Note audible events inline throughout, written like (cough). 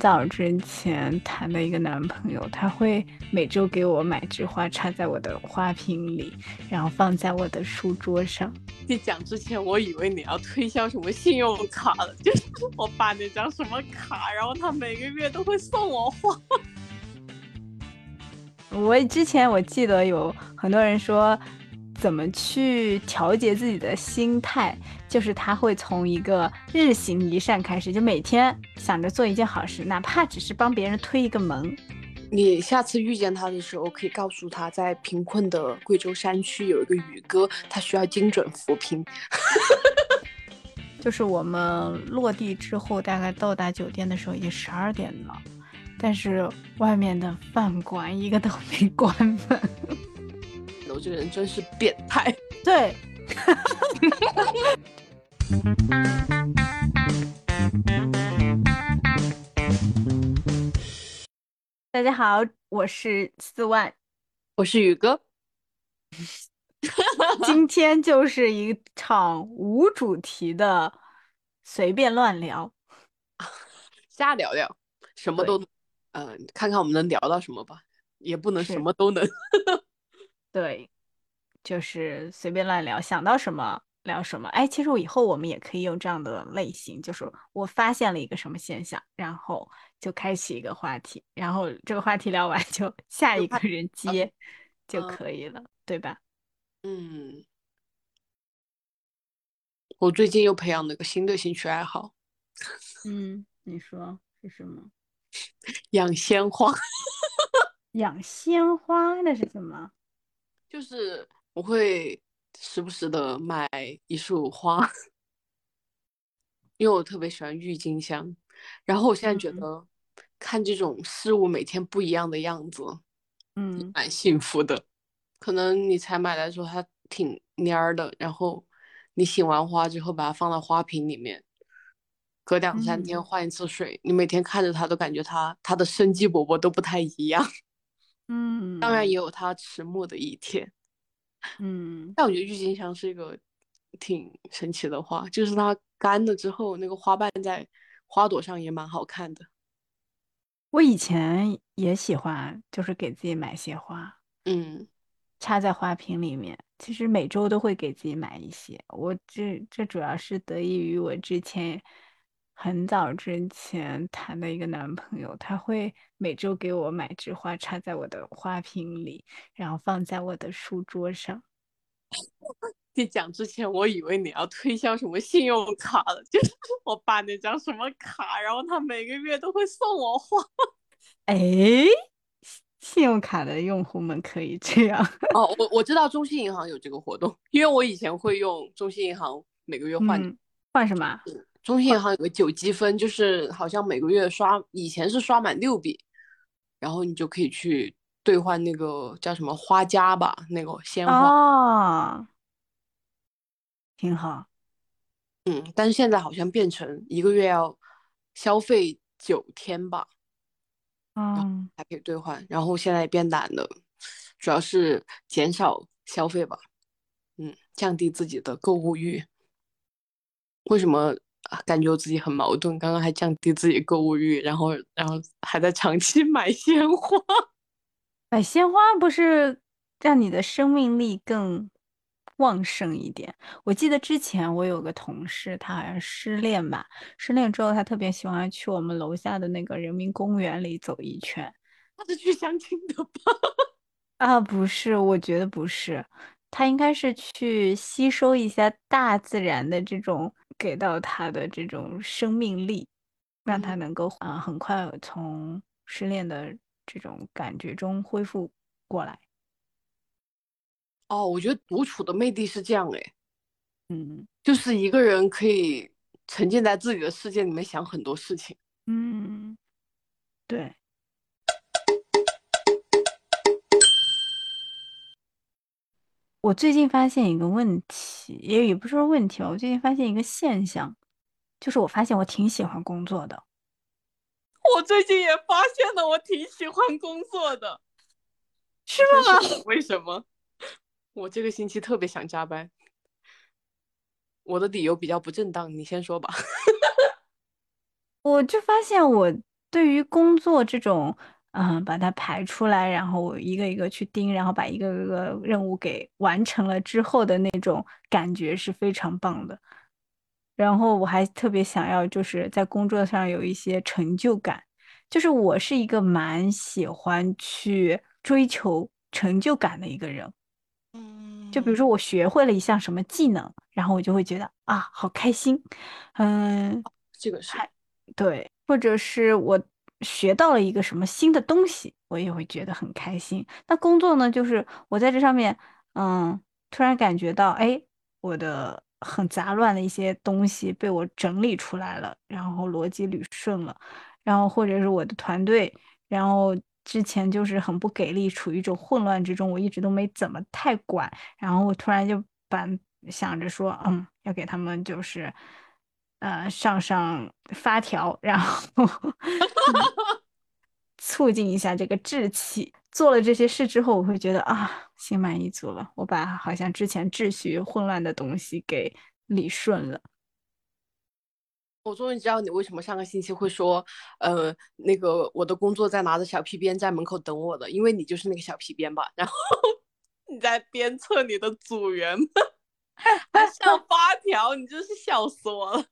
早之前谈的一个男朋友，他会每周给我买枝花插在我的花瓶里，然后放在我的书桌上。你讲之前，我以为你要推销什么信用卡了，就是 (laughs) 我办那张什么卡，然后他每个月都会送我花。我之前我记得有很多人说。怎么去调节自己的心态？就是他会从一个日行一善开始，就每天想着做一件好事，哪怕只是帮别人推一个门。你下次遇见他的时候，可以告诉他，在贫困的贵州山区有一个宇哥，他需要精准扶贫。就是我们落地之后，大概到达酒店的时候已经十二点了，但是外面的饭馆一个都没关门。我这个人真是变态。对，(laughs) 大家好，我是四万，我是宇哥。今天就是一场无主题的随便乱聊，(laughs) 瞎聊聊，什么都，嗯，看看我们能聊到什么吧，也不能什么都能。对，就是随便乱聊，想到什么聊什么。哎，其实我以后我们也可以用这样的类型，就是我发现了一个什么现象，然后就开启一个话题，然后这个话题聊完 (laughs) 就下一个人接就可以了，对吧？嗯，我最近又培养了个新的兴趣爱好。(laughs) 嗯，你说是什么？(laughs) 养鲜花。养鲜花那是什么？就是我会时不时的买一束花，因为我特别喜欢郁金香。然后我现在觉得看这种事物每天不一样的样子，嗯，蛮幸福的。可能你才买来的时候它挺蔫儿的，然后你醒完花之后把它放到花瓶里面，隔两三天换一次水，你每天看着它都感觉它它的生机勃勃都不太一样。嗯，当然也有它迟暮的一天，(laughs) 嗯，但我觉得郁金香是一个挺神奇的花，就是它干了之后，那个花瓣在花朵上也蛮好看的。我以前也喜欢，就是给自己买些花，嗯，插在花瓶里面。其实每周都会给自己买一些，我这这主要是得益于我之前。很早之前谈的一个男朋友，他会每周给我买枝花插在我的花瓶里，然后放在我的书桌上。(laughs) 你讲之前，我以为你要推销什么信用卡了，就是 (laughs) 我办那张什么卡，然后他每个月都会送我花。(laughs) 哎，信用卡的用户们可以这样哦。我我知道中信银行有这个活动，因为我以前会用中信银行每个月换换什么？中信银行有个九积分，就是好像每个月刷，以前是刷满六笔，然后你就可以去兑换那个叫什么花家吧，那个鲜花。哦，挺好。嗯，但是现在好像变成一个月要消费九天吧，嗯，还可以兑换。然后现在也变懒了，主要是减少消费吧，嗯，降低自己的购物欲。为什么？感觉我自己很矛盾，刚刚还降低自己购物欲，然后然后还在长期 (laughs) 买鲜花。买鲜花不是让你的生命力更旺盛一点？我记得之前我有个同事，他好像失恋吧，失恋之后他特别喜欢去我们楼下的那个人民公园里走一圈。他是去相亲的吧？(laughs) 啊，不是，我觉得不是，他应该是去吸收一下大自然的这种。给到他的这种生命力，让他能够啊很快从失恋的这种感觉中恢复过来。哦，我觉得独处的魅力是这样哎，嗯，就是一个人可以沉浸在自己的世界里面想很多事情。嗯，对。我最近发现一个问题，也也不是说问题吧。我最近发现一个现象，就是我发现我挺喜欢工作的。(laughs) 我最近也发现了，我挺喜欢工作的，是吗？(laughs) 为什么？我这个星期特别想加班。我的理由比较不正当，你先说吧。(laughs) 我就发现我对于工作这种，嗯，把它排出来，然后我一个一个去盯，然后把一个个任务给完成了之后的那种感觉是非常棒的。然后我还特别想要，就是在工作上有一些成就感。就是我是一个蛮喜欢去追求成就感的一个人。嗯就比如嗯，说我学会了一项什么技能，然后我就会觉得啊，好开心。嗯，这个是。还对，或者是我学到了一个什么新的东西，我也会觉得很开心。那工作呢，就是我在这上面，嗯，突然感觉到，哎，我的很杂乱的一些东西被我整理出来了，然后逻辑捋顺了，然后或者是我的团队。然后之前就是很不给力，处于一种混乱之中，我一直都没怎么太管。然后我突然就把想着说，嗯，要给他们就是呃上上发条，然后嗯 (laughs) 促进一下这个志气。做了这些事之后，我会觉得啊，心满意足了。我把好像之前秩序混乱的东西给理顺了。我终于知道你为什么上个星期会说，呃，那个我的工作在拿着小皮鞭在门口等我的，因为你就是那个小皮鞭吧？然后 (laughs) 你在鞭策你的组员上 (laughs) 发条，你真是笑死我了。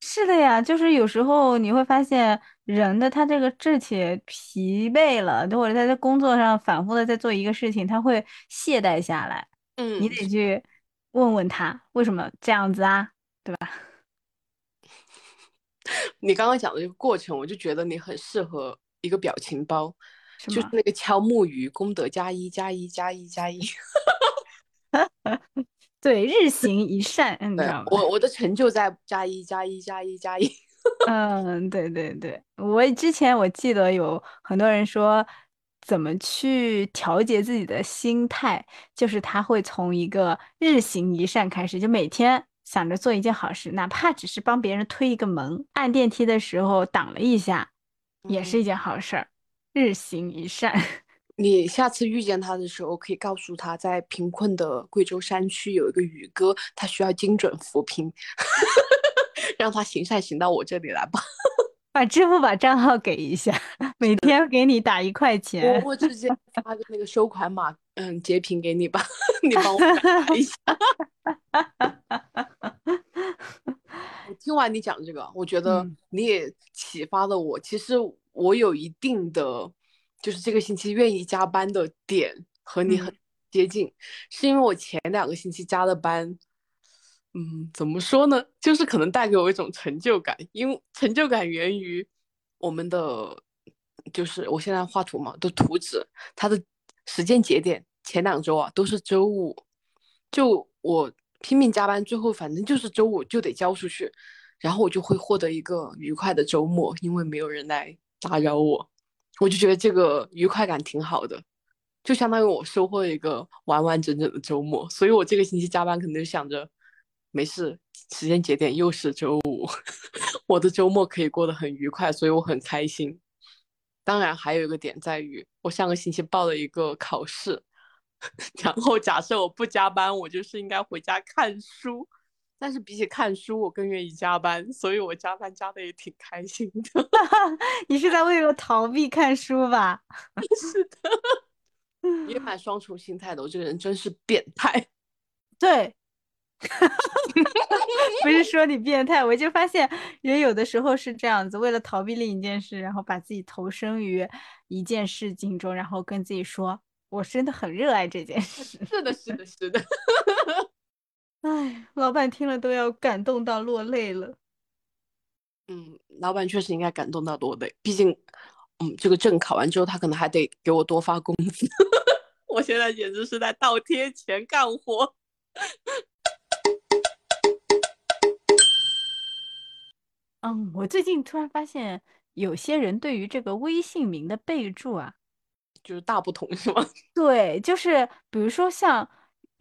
是的呀，就是有时候你会发现人的他这个志气疲惫了，或者他在工作上反复的在做一个事情，他会懈怠下来。你嗯，得去问问他为什么这样子啊，对吧？(laughs) 你刚刚讲的这个过程，我就觉得你很适合一个表情包，是？就是那个敲木鱼，功德加一加一加一加一。(laughs) 对，日行一善，嗯你知对，道吗？我我的成就在加一加一加一加一。(laughs) 嗯，对对对，我之前我记得有很多人说，怎么去调节自己的心态，就是他会从一个日行一善开始，就每天想着做一件好事，哪怕只是帮别人推一个门，按电梯的时候挡了一下，也嗯。是一件好事儿。日行一善，你下次遇见他的时候，可以告诉他，在贫困的贵州山区有一个宇哥，他需要精准扶贫，(laughs) 让他行善行到我这里来吧。(laughs) 把支付宝账号给一下，每天给你打一块钱。我我直接发个那个收款码，嗯，截屏给你吧，(laughs) 你帮我打一下。我听完你讲这个，我觉得嗯，你也启发了我。其实我有一定的，就是这个星期愿意加班的点和你很嗯。接近，是因为我前两个星期加的班，嗯，怎么说呢？就是可能带给我一种成就感，因为成就感源于我们的，就是我现在画图嘛，的图纸，它的时间节点前两周啊都是周五，就我拼命加班，最后反正就是周五就得交出去，然后我就会获得一个愉快的周末，因为没有人来打扰我，我就觉得这个愉快感挺好的。就相当于我收获了一个完完整整的周末，所以我这个星期加班可能就想着，没事，时间节点又是周五，(laughs) 我的周末可以过得很愉快，所以我很开心。当然，还有一个点在于，我上个星期报了一个考试，(laughs) 然后假设我不加班，我就是应该回家看书，但是比起看书，我更愿意加班，所以我加班加的也挺开心的。(laughs) 你是在为了逃避看书吧？(laughs) 是的，(laughs) 也蛮双重心态的，我这个人真是变态。对，不是说你变态，我就发现人有的时候是这样子，为了逃避另一件事，然后把自己投身于一件事情中，然后跟自己说，我真的很热爱这件事。是的，是的，是的。唉，老板听了都要感动到落泪了。嗯，老板确实应该感动到落泪，毕竟，嗯，这个证考完之后，他可能还得给我多发工资。(laughs) 我现在简直是在倒贴钱干活。(laughs) 嗯，我最近突然发现，有些人对于这个微信名的备注啊，就是大不同是吗？(laughs) 对，就是比如说像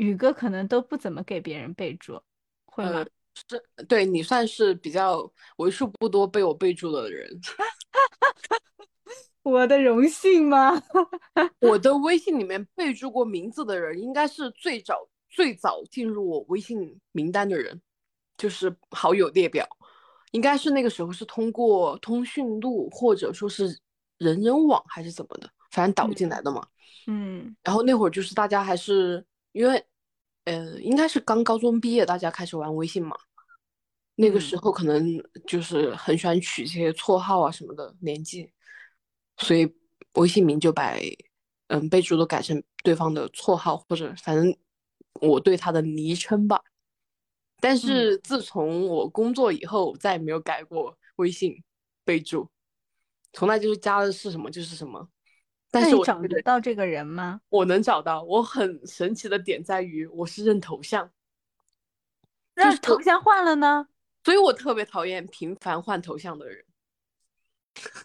宇哥，可能都不怎么给别人备注，会呃，吗？是对你算是比较为数不多被我备注的人。(laughs) 我的荣幸吗？(laughs) 我的微信里面备注过名字的人，应该是最早最早进入我微信名单的人，就是好友列表。应该是那个时候是通过通讯录或者说是人人网还是怎么的，反正导进来的嘛。嗯然后那会儿就是大家还是因为，呃，应该是刚高中毕业，大家开始玩微信嘛。那个时嗯候可能就是很喜欢取一些绰号啊什么的年纪，所以微信名就把嗯备注都改成对方的绰号或者反正我对他的昵称吧。但嗯是自从我工作以后，再也没有改过微信备注，从来就是加的是什么就是什么。但是我找得到这个人吗？我能找到，我很神奇的点在于我是认头像，那头像换了呢？所以我特别讨厌频繁换头像的人。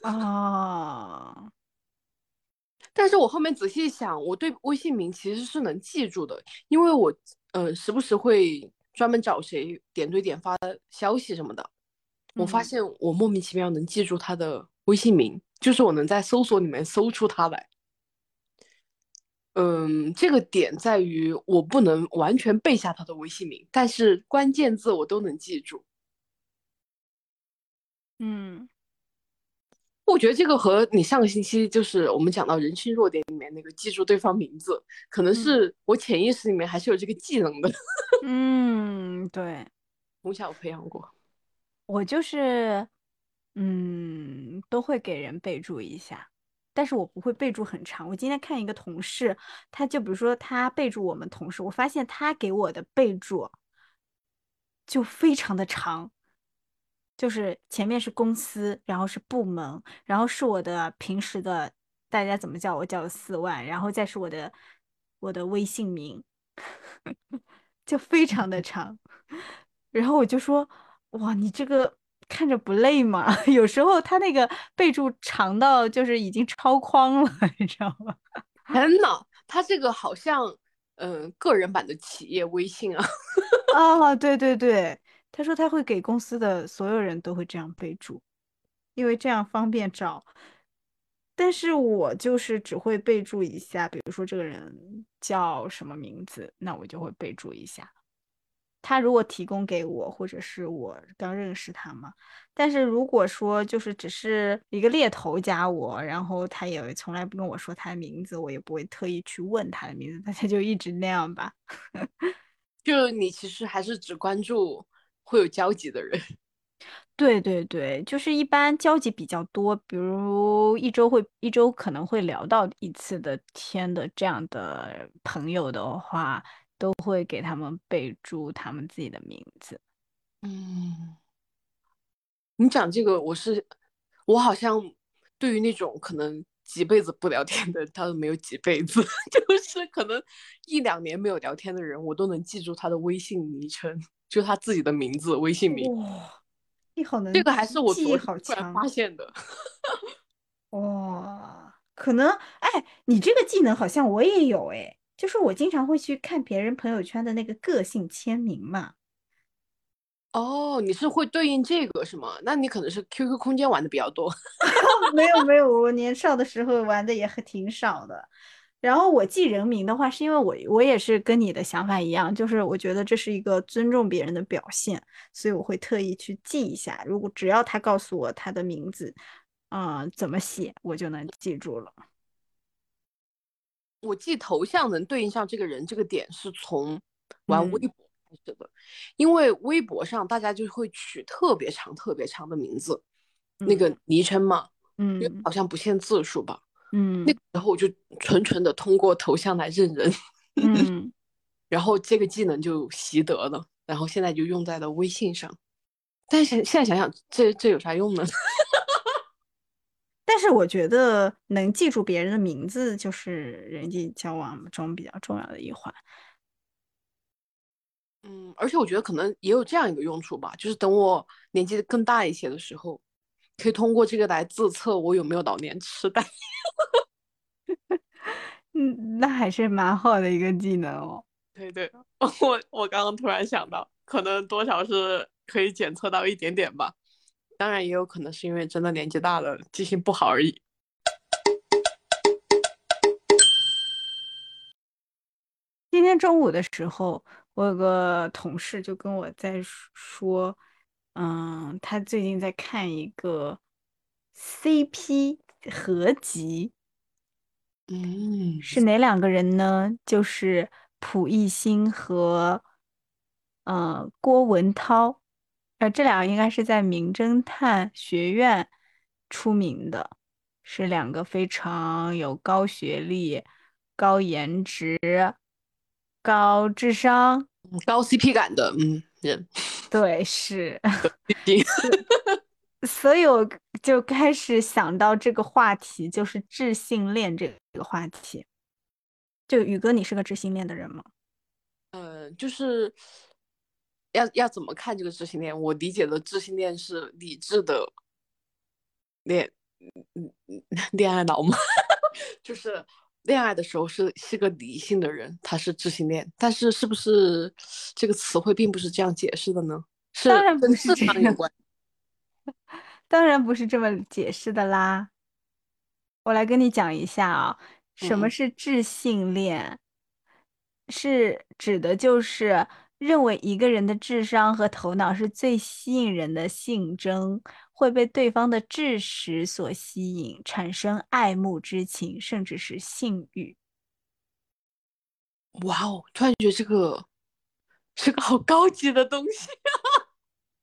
啊，(laughs) 但是我后面仔细想，我对微信名其实是能记住的，因为我呃时不时会专门找谁点对点发消息什么的。我发嗯现我莫名其妙能记住他的微信名，就是我能在搜索里面搜出他来。嗯，这个点在于我不能完全背下他的微信名，但是关键字我都能记住。嗯我觉得这个和你上个星期就是我们讲到人性弱点里面那个记住对方名字，可能嗯是我潜意识里面还是有这个技能的，嗯，对，从小培养过。我就是，嗯，都会给人备注一下，但是我不会备注很长。我今天看一个同事，他就比如说他备注我们同事，我发现他给我的备注就非常的长，就是前面是公司，然后是部门，然后是我的平时的大家怎么叫我叫我四万，然后再是我的我的微信名，(laughs) 就非常的长。(laughs) 然后我就说，哇，你这个看着不累吗？(laughs) 有时候他那个备注长到就是已经超框了，(laughs) 你知道吗？天呐，他这个好像嗯、呃个人版的企业微信啊。啊，(laughs) 对对对，他说他会给公司的所有人都会这样备注，因为这样方便找。但是我就是只会备注一下，比如说这个人叫什么名字，那我就会备注一下。他如果提供给我，或者是我刚认识他嘛，但是如果说就是只是一个猎头加我，然后他也从来不跟我说他的名字，我也不会特意去问他的名字，大家就一直那样吧。(laughs) 就你其实还是只关注会有交集的人。(laughs) 对对对，就是一般交集比较多，比如一周会一周可能会聊到一次的天的这样的朋友的话，都会给他们备注他们自己的名字。嗯，你讲这个，我是我好像对于那种可能几辈子不聊天的，他都没有几辈子，(laughs) 就是可能一两年没有聊天的人，我都能记住他的微信昵称，就他自己的名字、微信名。哇，你好能这个还是我昨突然发现的。哇，可能哎，你这个技能好像我也有哎，就是我经常会去看别人朋友圈的那个个性签名嘛。哦，你是会对应这个是吗？那你可能是 QQ 空间玩的比较多。(laughs) 没有没有，我年少的时候玩的也很挺少的。然后我记人名的话，是因为我我也是跟你的想法一样，就是我觉得这是一个尊重别人的表现，所以我会特意去记一下。如果只要他告诉我他的名字，啊、怎么写，我就能记住了。我记头像能对应上这个人这个点是从玩微嗯博开始的，因为微博上大家就会取特别长、特别长的名字，那个嗯昵称嘛，因为嗯好像不限字数吧。嗯那个时候我就纯纯的通过头像来认人，嗯，(laughs) 然后这个技能就习得了，然后现在就用在了微信上。但是现在想想，这这有啥用呢？但是我觉得能记住别人的名字，就是人际交往中比较重要的一环。嗯，而且我觉得可能也有这样一个用处吧，就是等我年纪更大一些的时候，可以通过这个来自测我有没有老年痴呆。(laughs) 嗯，那还是蛮好的一个技能哦。对 (laughs) 对，(laughs) 我我刚刚突然想到，可能多少是可以检测到一点点吧，当然也有可能是因为真的年纪大了，记性不好而已。今天中午的时候，我有个同事就跟我在说，嗯，他最近在看一个 CP 合集，嗯，是哪两个人呢？就是蒲熠星和呃郭文涛，呃，这两个应该是在名侦探学院出名的，是两个非常有高学历、高颜值、高智商，高 CP 感的，嗯，人，(laughs) 对，是。(laughs) 所以我就开始想到这个话题，就是智性恋这个话题。就宇哥，你是个智性恋的人吗？呃，就是要要怎么看这个知性恋？我理解的知性恋是理智的恋，嗯嗯，恋爱脑吗？(laughs) 就是恋爱的时候是是个理性的人，他是知性恋，但是是不是这个词汇并不是这样解释的呢？是当然不是这样，商有关。(laughs) 当然不是这么解释的啦。我来跟你讲一下啊，什么嗯是智性恋？是指的就是认为一个人的智商和头脑是最吸引人的性征，会被对方的智识所吸引，产生爱慕之情，甚至是性欲。嗯，哇哦，突然觉得这个是个好高级的东西。(laughs)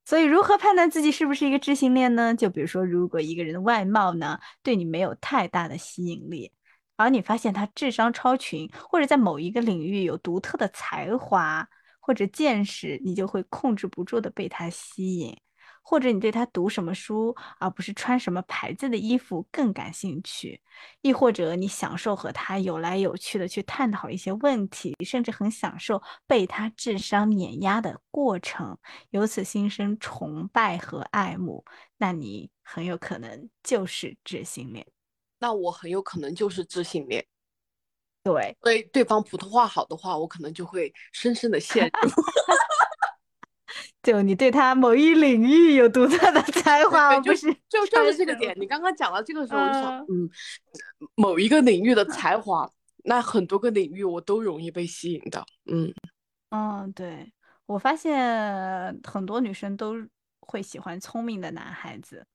所以，如何判断自己是不是一个知性恋呢？就比如说，如果一个人的外貌呢对你没有太大的吸引力，而你发现他智商超群，或者在某一个领域有独特的才华或者见识，你就会控制不住的被他吸引。或者你对他读什么书，而不是穿什么牌子的衣服更感兴趣，亦或者你享受和他有来有去的去探讨一些问题，甚至很享受被他智商碾压的过程。由此心生崇拜和爱慕，那你很有可能就是知性恋。那我很有可能就是知性恋。对，所以对方普通话好的话，我可能就会深深的陷入。(laughs) 就你对他某一领域有独特的才华，就是就就是这个点。你刚刚讲到这个时候，我就想，嗯嗯，某一个领域的才华，那很多个领域我都容易被吸引到。嗯，嗯，对，我发现很多女生都会喜欢聪明的男孩子。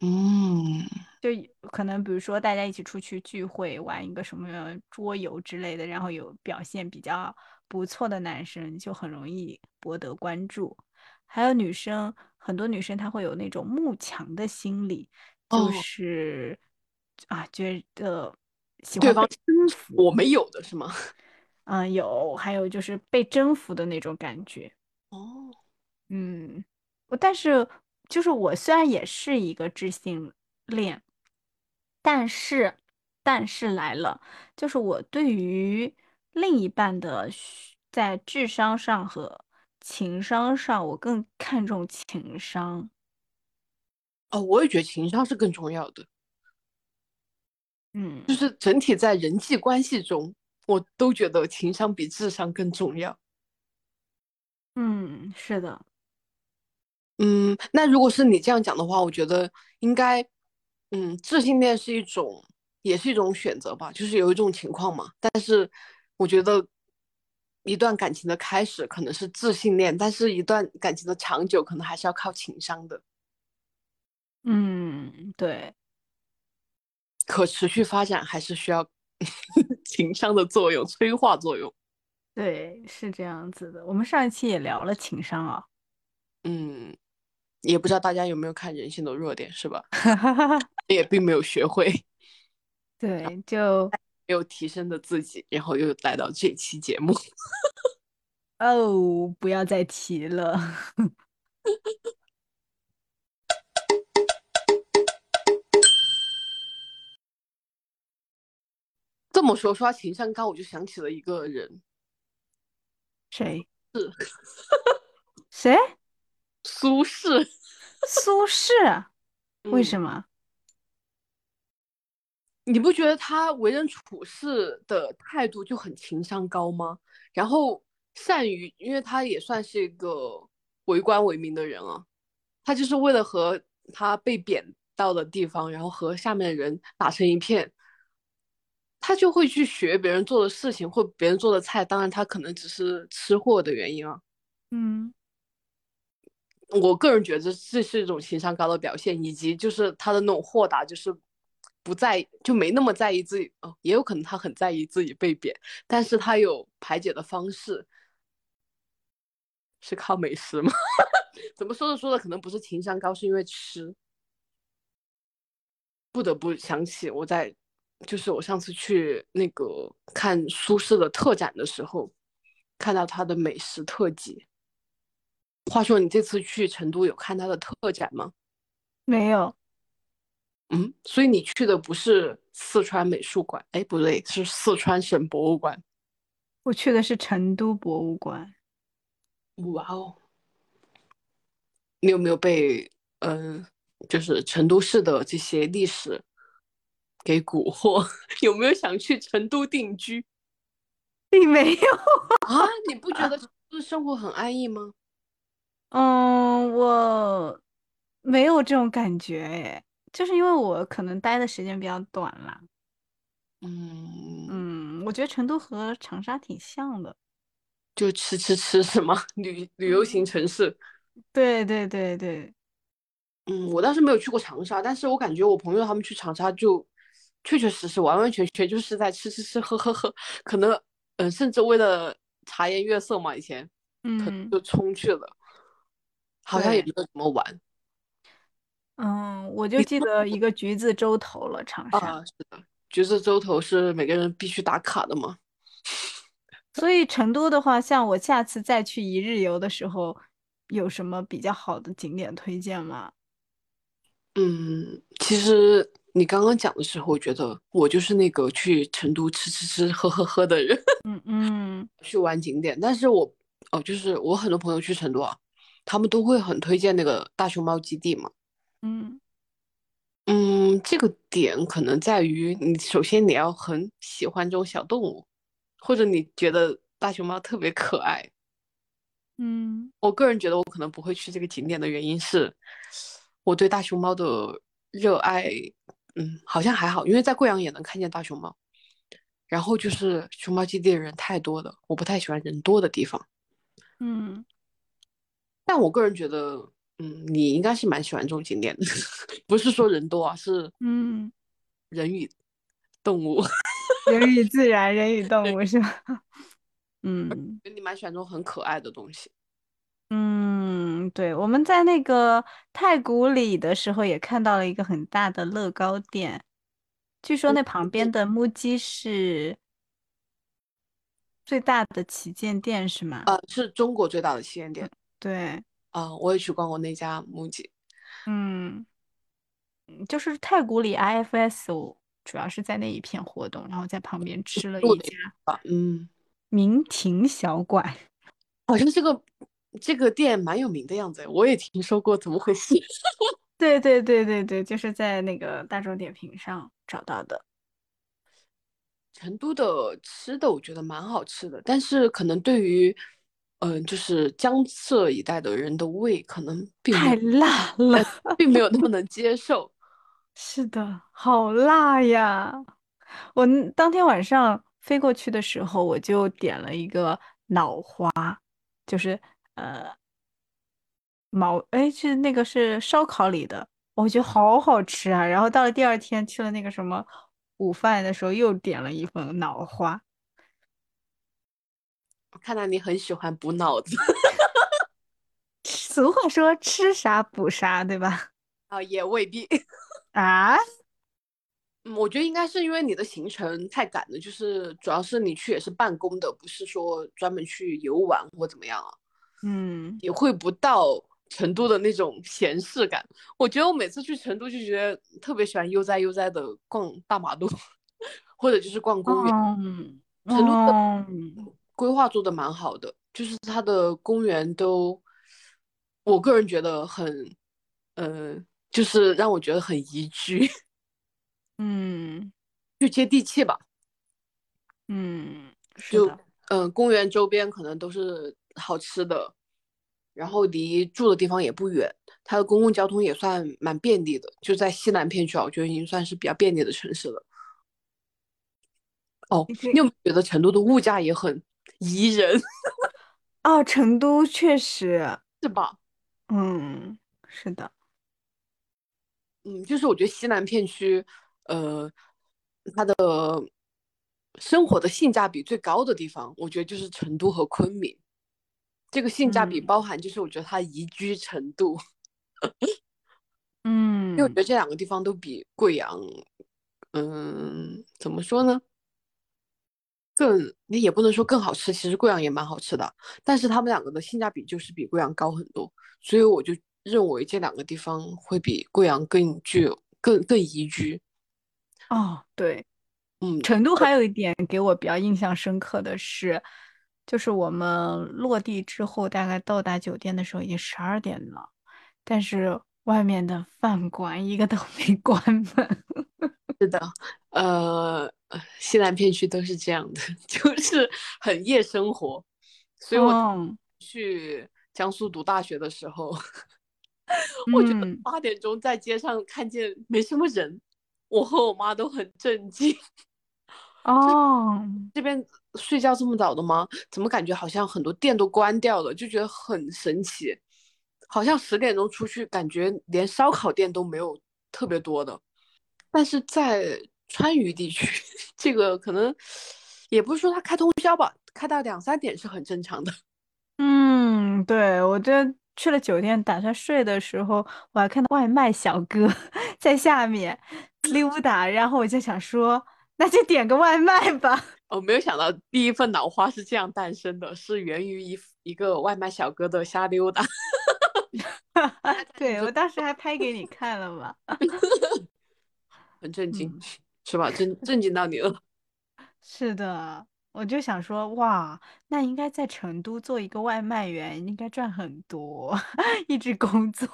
嗯，就可能比如说大家一起出去聚会，玩一个什么桌游之类的，然后有表现比较不错的男生，就很容易博得关注。还有女生，很多女生她会有那种慕强的心理，就哦，是啊，觉得喜对方欢被征服。我没有的是吗？嗯，(laughs) 有，还有就是被征服的那种感觉。哦，嗯，我但是就是我虽然也是一个知性恋，但是但是来了，就是我对于另一半的需在智商上和情商上，我更看重情商。哦，我也觉得情商是更重要的，嗯就是整体在人际关系中，我都觉得情商比智商更重要。嗯，是的，嗯，那如果是你这样讲的话，我觉得应该，嗯，自信恋是一种，也是一种选择吧，就是有一种情况嘛。但是我觉得，一段感情的开始可能是自信恋，但是一段感情的长久可能还是要靠情商的，嗯，对，可持续发展还是需要 (laughs) 情商的作用，催化作用。对，是这样子的。我们上一期也聊了情商啊，嗯，也不知道大家有没有看《人性的弱点》，是吧？(laughs) 也并没有学会，(laughs) 对，就 (laughs) 没有提升的自己，然后又来到这期节目。(laughs) 哦，不要再提了。这么说，说到情商高，我就想起了一个人，谁？是谁？苏轼。苏轼？为什嗯，么？你不觉得他为人处事的态度就很情商高吗？然后善于，因为他也算是一个为官为民的人啊，他就是为了和他被贬到的地方，然后和下面的人打成一片，他就会去学别人做的事情或别人做的菜。当然，他可能只是吃货的原因啊。嗯我个人觉得这是一种情商高的表现，以及就是他的那种豁达，就是不在就没那么在意自己哦，也有可能他很在意自己被贬，但是他有排解的方式，是靠美食吗？(laughs) 怎么说着说着可能不是情商高，是因为吃。不得不想起我在，就是我上次去那个看苏轼的特展的时候，看到他的美食特辑。话说你这次去成都有看他的特展吗？没有。嗯，所以你去的不是四川美术馆？哎，不对，是四川省博物馆。我去的是成都博物馆。哇哦！你有没有被嗯，就是成都市的这些历史给蛊惑？(laughs) 有没有想去成都定居？并没有啊！你不觉得成都生活很安逸吗？嗯，我没有这种感觉诶，就是因为我可能待的时间比较短啦。嗯嗯，我觉得成都和长沙挺像的，就吃吃吃是吗？(laughs) 旅旅游型城市。对对对对。嗯，我倒是没有去过长沙，但是我感觉我朋友他们去长沙就确确实实完完全全就是在吃吃吃喝喝喝，可能嗯甚至为了茶颜悦色嘛，以前嗯就冲去了。好像也没有怎么玩，嗯，我就记得一个橘子洲头了，长沙。啊是的，橘子洲头是每个人必须打卡的嘛。(laughs) 所以成都的话，像我下次再去一日游的时候，有什么比较好的景点推荐吗？嗯，其实你刚刚讲的时候，我觉得我就是那个去成都吃吃吃喝喝喝的人。(laughs) 嗯嗯，去玩景点，但是我哦，就是我很多朋友去成都啊。他们都会很推荐那个大熊猫基地嘛，嗯。嗯，这个点可能在于你首先你要很喜欢这种小动物，或者你觉得大熊猫特别可爱，嗯，我个人觉得我可能不会去这个景点的原因是，我对大熊猫的热爱，嗯，好像还好，因为在贵阳也能看见大熊猫，然后就是熊猫基地的人太多了，我不太喜欢人多的地方，嗯。但我个人觉得，嗯，你应该是蛮喜欢这种景点的，(laughs) 不是说人多啊，是嗯，人与动物，(laughs) 人与自然，人与动物是吧？嗯，你蛮喜欢这种很可爱的东西。嗯，对，我们在那个太古里的时候也看到了一个很大的乐高店，据说那旁边的木屐是最大的旗舰店，是吗？呃，是中国最大的旗舰店。对，啊，我也去逛过那家木屐。嗯，就是太古里 IFS，主要是在那一片活动，然后在旁边吃了一家，嗯，明亭小馆，好像这个这个店蛮有名的样子，我也听说过，怎么回事？(laughs) 对对对对对，就是在那个大众点评上找到的。成都的吃的我觉得蛮好吃的，但是可能对于。嗯，就是江浙一带的人的胃可能并太辣了，并没有那么 (laughs) 能接受。是的，好辣呀！我当天晚上飞过去的时候，我就点了一个脑花，就是呃毛哎，是那个是烧烤里的，我觉得好好吃啊。然后到了第二天去了那个什么午饭的时候，又点了一份脑花。看来你很喜欢补脑子。(laughs) 俗话说吃啥补啥，对吧？啊，也未必 (laughs) 啊。嗯，我觉得应该是因为你的行程太赶了，就是主要是你去也是办公的，不是说专门去游玩或怎么样啊。嗯，也会不到成都的那种闲适感。我觉得我每次去成都就觉得特别喜欢悠哉悠哉的逛大马路，(laughs) 或者就是逛公园。嗯，成都的。规划做的蛮好的，就是它的公园都，我个人觉得很，呃，就是让我觉得很宜居，(laughs) 嗯，就接地气吧，嗯，就嗯，公园周边可能都是好吃的，然后离住的地方也不远，它的公共交通也算蛮便利的，就在西南片区啊，我觉得已经算是比较便利的城市了。哦，你有没有觉得成都的物价也很？宜人 (laughs) 啊，成都确实是吧？嗯，是的，嗯，就是我觉得西南片区，呃，它的生活的性价比最高的地方，我觉得就是成都和昆明。这个性价比嗯包含就是我觉得它宜居程度，嗯 (laughs) 因为我觉嗯得这两个地方都比贵阳，嗯，怎么说呢？更你也不能说更好吃，其实贵阳也蛮好吃的，但是他们两个的性价比就是比贵阳高很多，所以我就认为这两个地方会比贵阳更具有更更宜居。哦，对，嗯，成都还有一点给我比较印象深刻的是，就是我们落地之后，大概到达酒店的时候已经十二点了，但是外面的饭馆一个都没关门。(laughs) 是的，呃西南片区都是这样的，(laughs) 就是很夜生活。所以我嗯去江苏读大学的时候，(laughs) 我觉得嗯，八点钟在街上看见没什么人，我和我妈都很震惊。(laughs) 哦，这边睡觉这么早的吗？怎么感觉好像很多店都关掉了，就觉得很神奇。好像十点钟出去，感觉连烧烤店都没有特别多的。但是在川渝地区，(laughs) 这个可能也不是说他开通宵吧，开到两三点是很正常的。嗯，对，我这去了酒店，打算睡的时候，我还看到外卖小哥 (laughs) 在下面溜达，然后我就想说，那就点个外卖吧。我没有想到第一份脑花是这样诞生的，是源于一一个外卖小哥的瞎溜达。(laughs) 对，我当时还拍给你看了嘛。很震惊，嗯，是吧？震震惊到你了。(laughs) 是的，我就想说，哇，那应该在成都做一个外卖员，应该赚很多，(laughs) 一直工作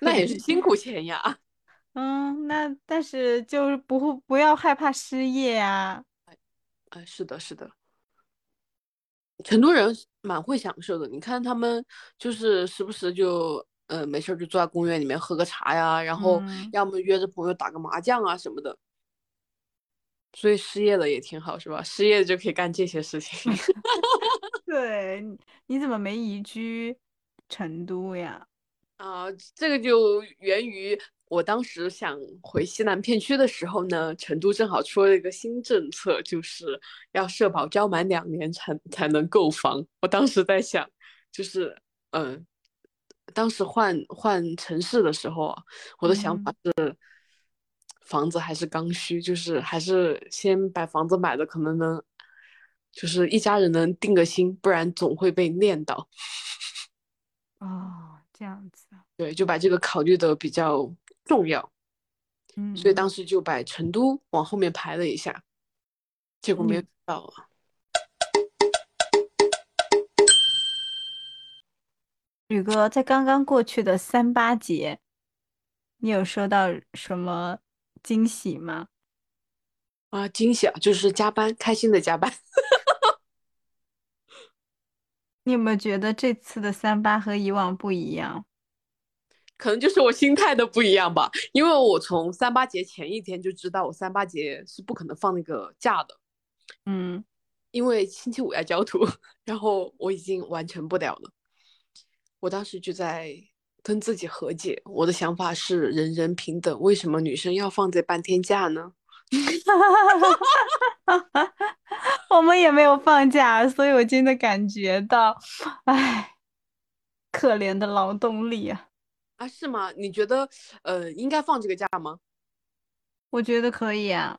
那也是。辛苦钱呀。(laughs) 嗯，那但是就是不会不要害怕失业啊。哎，是的，是的，成都人蛮会享受的。你看他们就是时不时就，呃，没事儿就坐在公园里面喝个茶呀，然后嗯。要么约着朋友打个麻将啊什么的。所以失业了也挺好，是吧？失业就可以干这些事情。(laughs) 对，你你怎么没移居成都呀？啊，这个就源于我当时想回西南片区的时候呢，成都正好出了一个新政策，就是要社保交满两年才才能购房。我当时在想，就是嗯，当时换换城市的时候啊，我的想法嗯，是，房子还是刚需，就是还是先把房子买了，可能能，就是一家人能定个心，不然总会被念叨。(laughs) 哦，这样子啊，对，就把这个考虑的比较重要，嗯所以嗯当时就把成都往后面排了一下，结果没有嗯，到啊。宇哥，在刚刚过去的三八节，你有收到什么惊喜吗？啊，惊喜啊，就是加班，开心的加班。(laughs) 你有没有觉得这次的三八和以往不一样？可能就是我心态的不一样吧，因为我从三八节前一天就知道我三八节是不可能放那个假的，嗯，因为星期五要交图，(laughs) 然后我已经完成不了了。我当时就在跟自己和解，我的想法是人人平等，为什么女生要放这半天假呢？(laughs) 我们也没有放假，所以我真的感觉到，唉，可怜的劳动力啊！啊，是吗？你觉得呃应该放这个假吗？我觉得可以啊，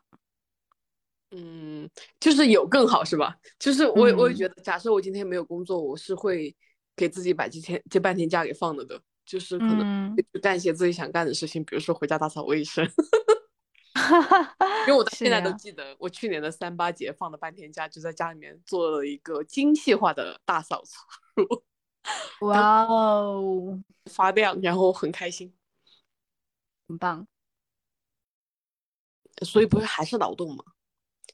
嗯，就是有更好是吧？就是我我也觉嗯得，假设我今天没有工作，我是会给自己把这天这半天假给放了的，就是可能干一些自己想干的事情，比如说回家打扫卫生。哈哈哈，因为我到现在都，记得，我去年的三八节放了半天假，就在家里面做了一个精细化的大扫除，(laughs) 哇哦，发亮，然后很开心。很棒，所以不是还是劳动吗？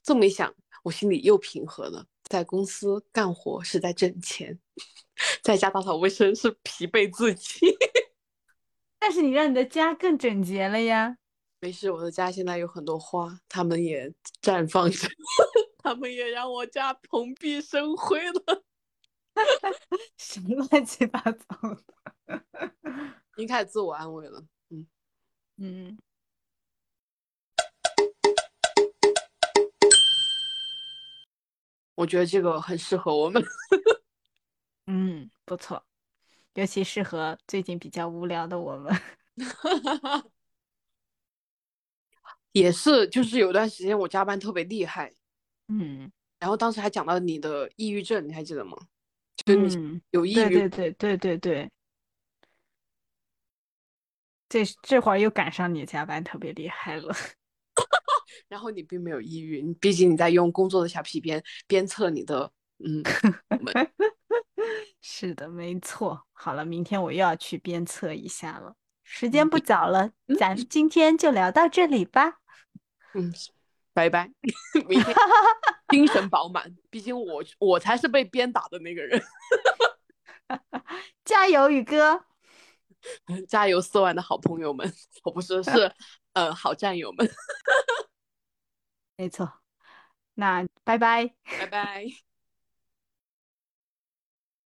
这么一想，我心里又平和了。在公司干活是在挣钱，在家打扫卫生是疲惫自己。(laughs) 但是你让你的家更整洁了呀，没事，我的家现在有很多花，它们也绽放着，(laughs) 它们也让我家蓬荜生辉了。(laughs) 什么乱七八糟的，已经开始自我安慰了。嗯嗯，我觉得这个很适合我们。嗯，不错，尤其适合最近比较无聊的我们。(laughs) 也是，就是有段时间我加班特别厉害，嗯，然后当时还讲到你的抑郁症，你还记得吗？就你嗯，有抑郁，对对对对对对，这这会儿又赶上你加班特别厉害了。(laughs) 然后你并没有抑郁，你毕竟你在用工作的小皮鞭鞭策你的，嗯，(laughs) (laughs) 是的，没错。好了，明天我又要去鞭策一下了。时间不早了，嗯咱今天就聊到这里吧。嗯，拜拜，明天 (laughs) 精神饱满。毕竟我我才是被鞭打的那个人。(laughs) 加油，宇哥！加油，四万的好朋友们，我不是是呃好战友们。没错，那拜拜。拜拜。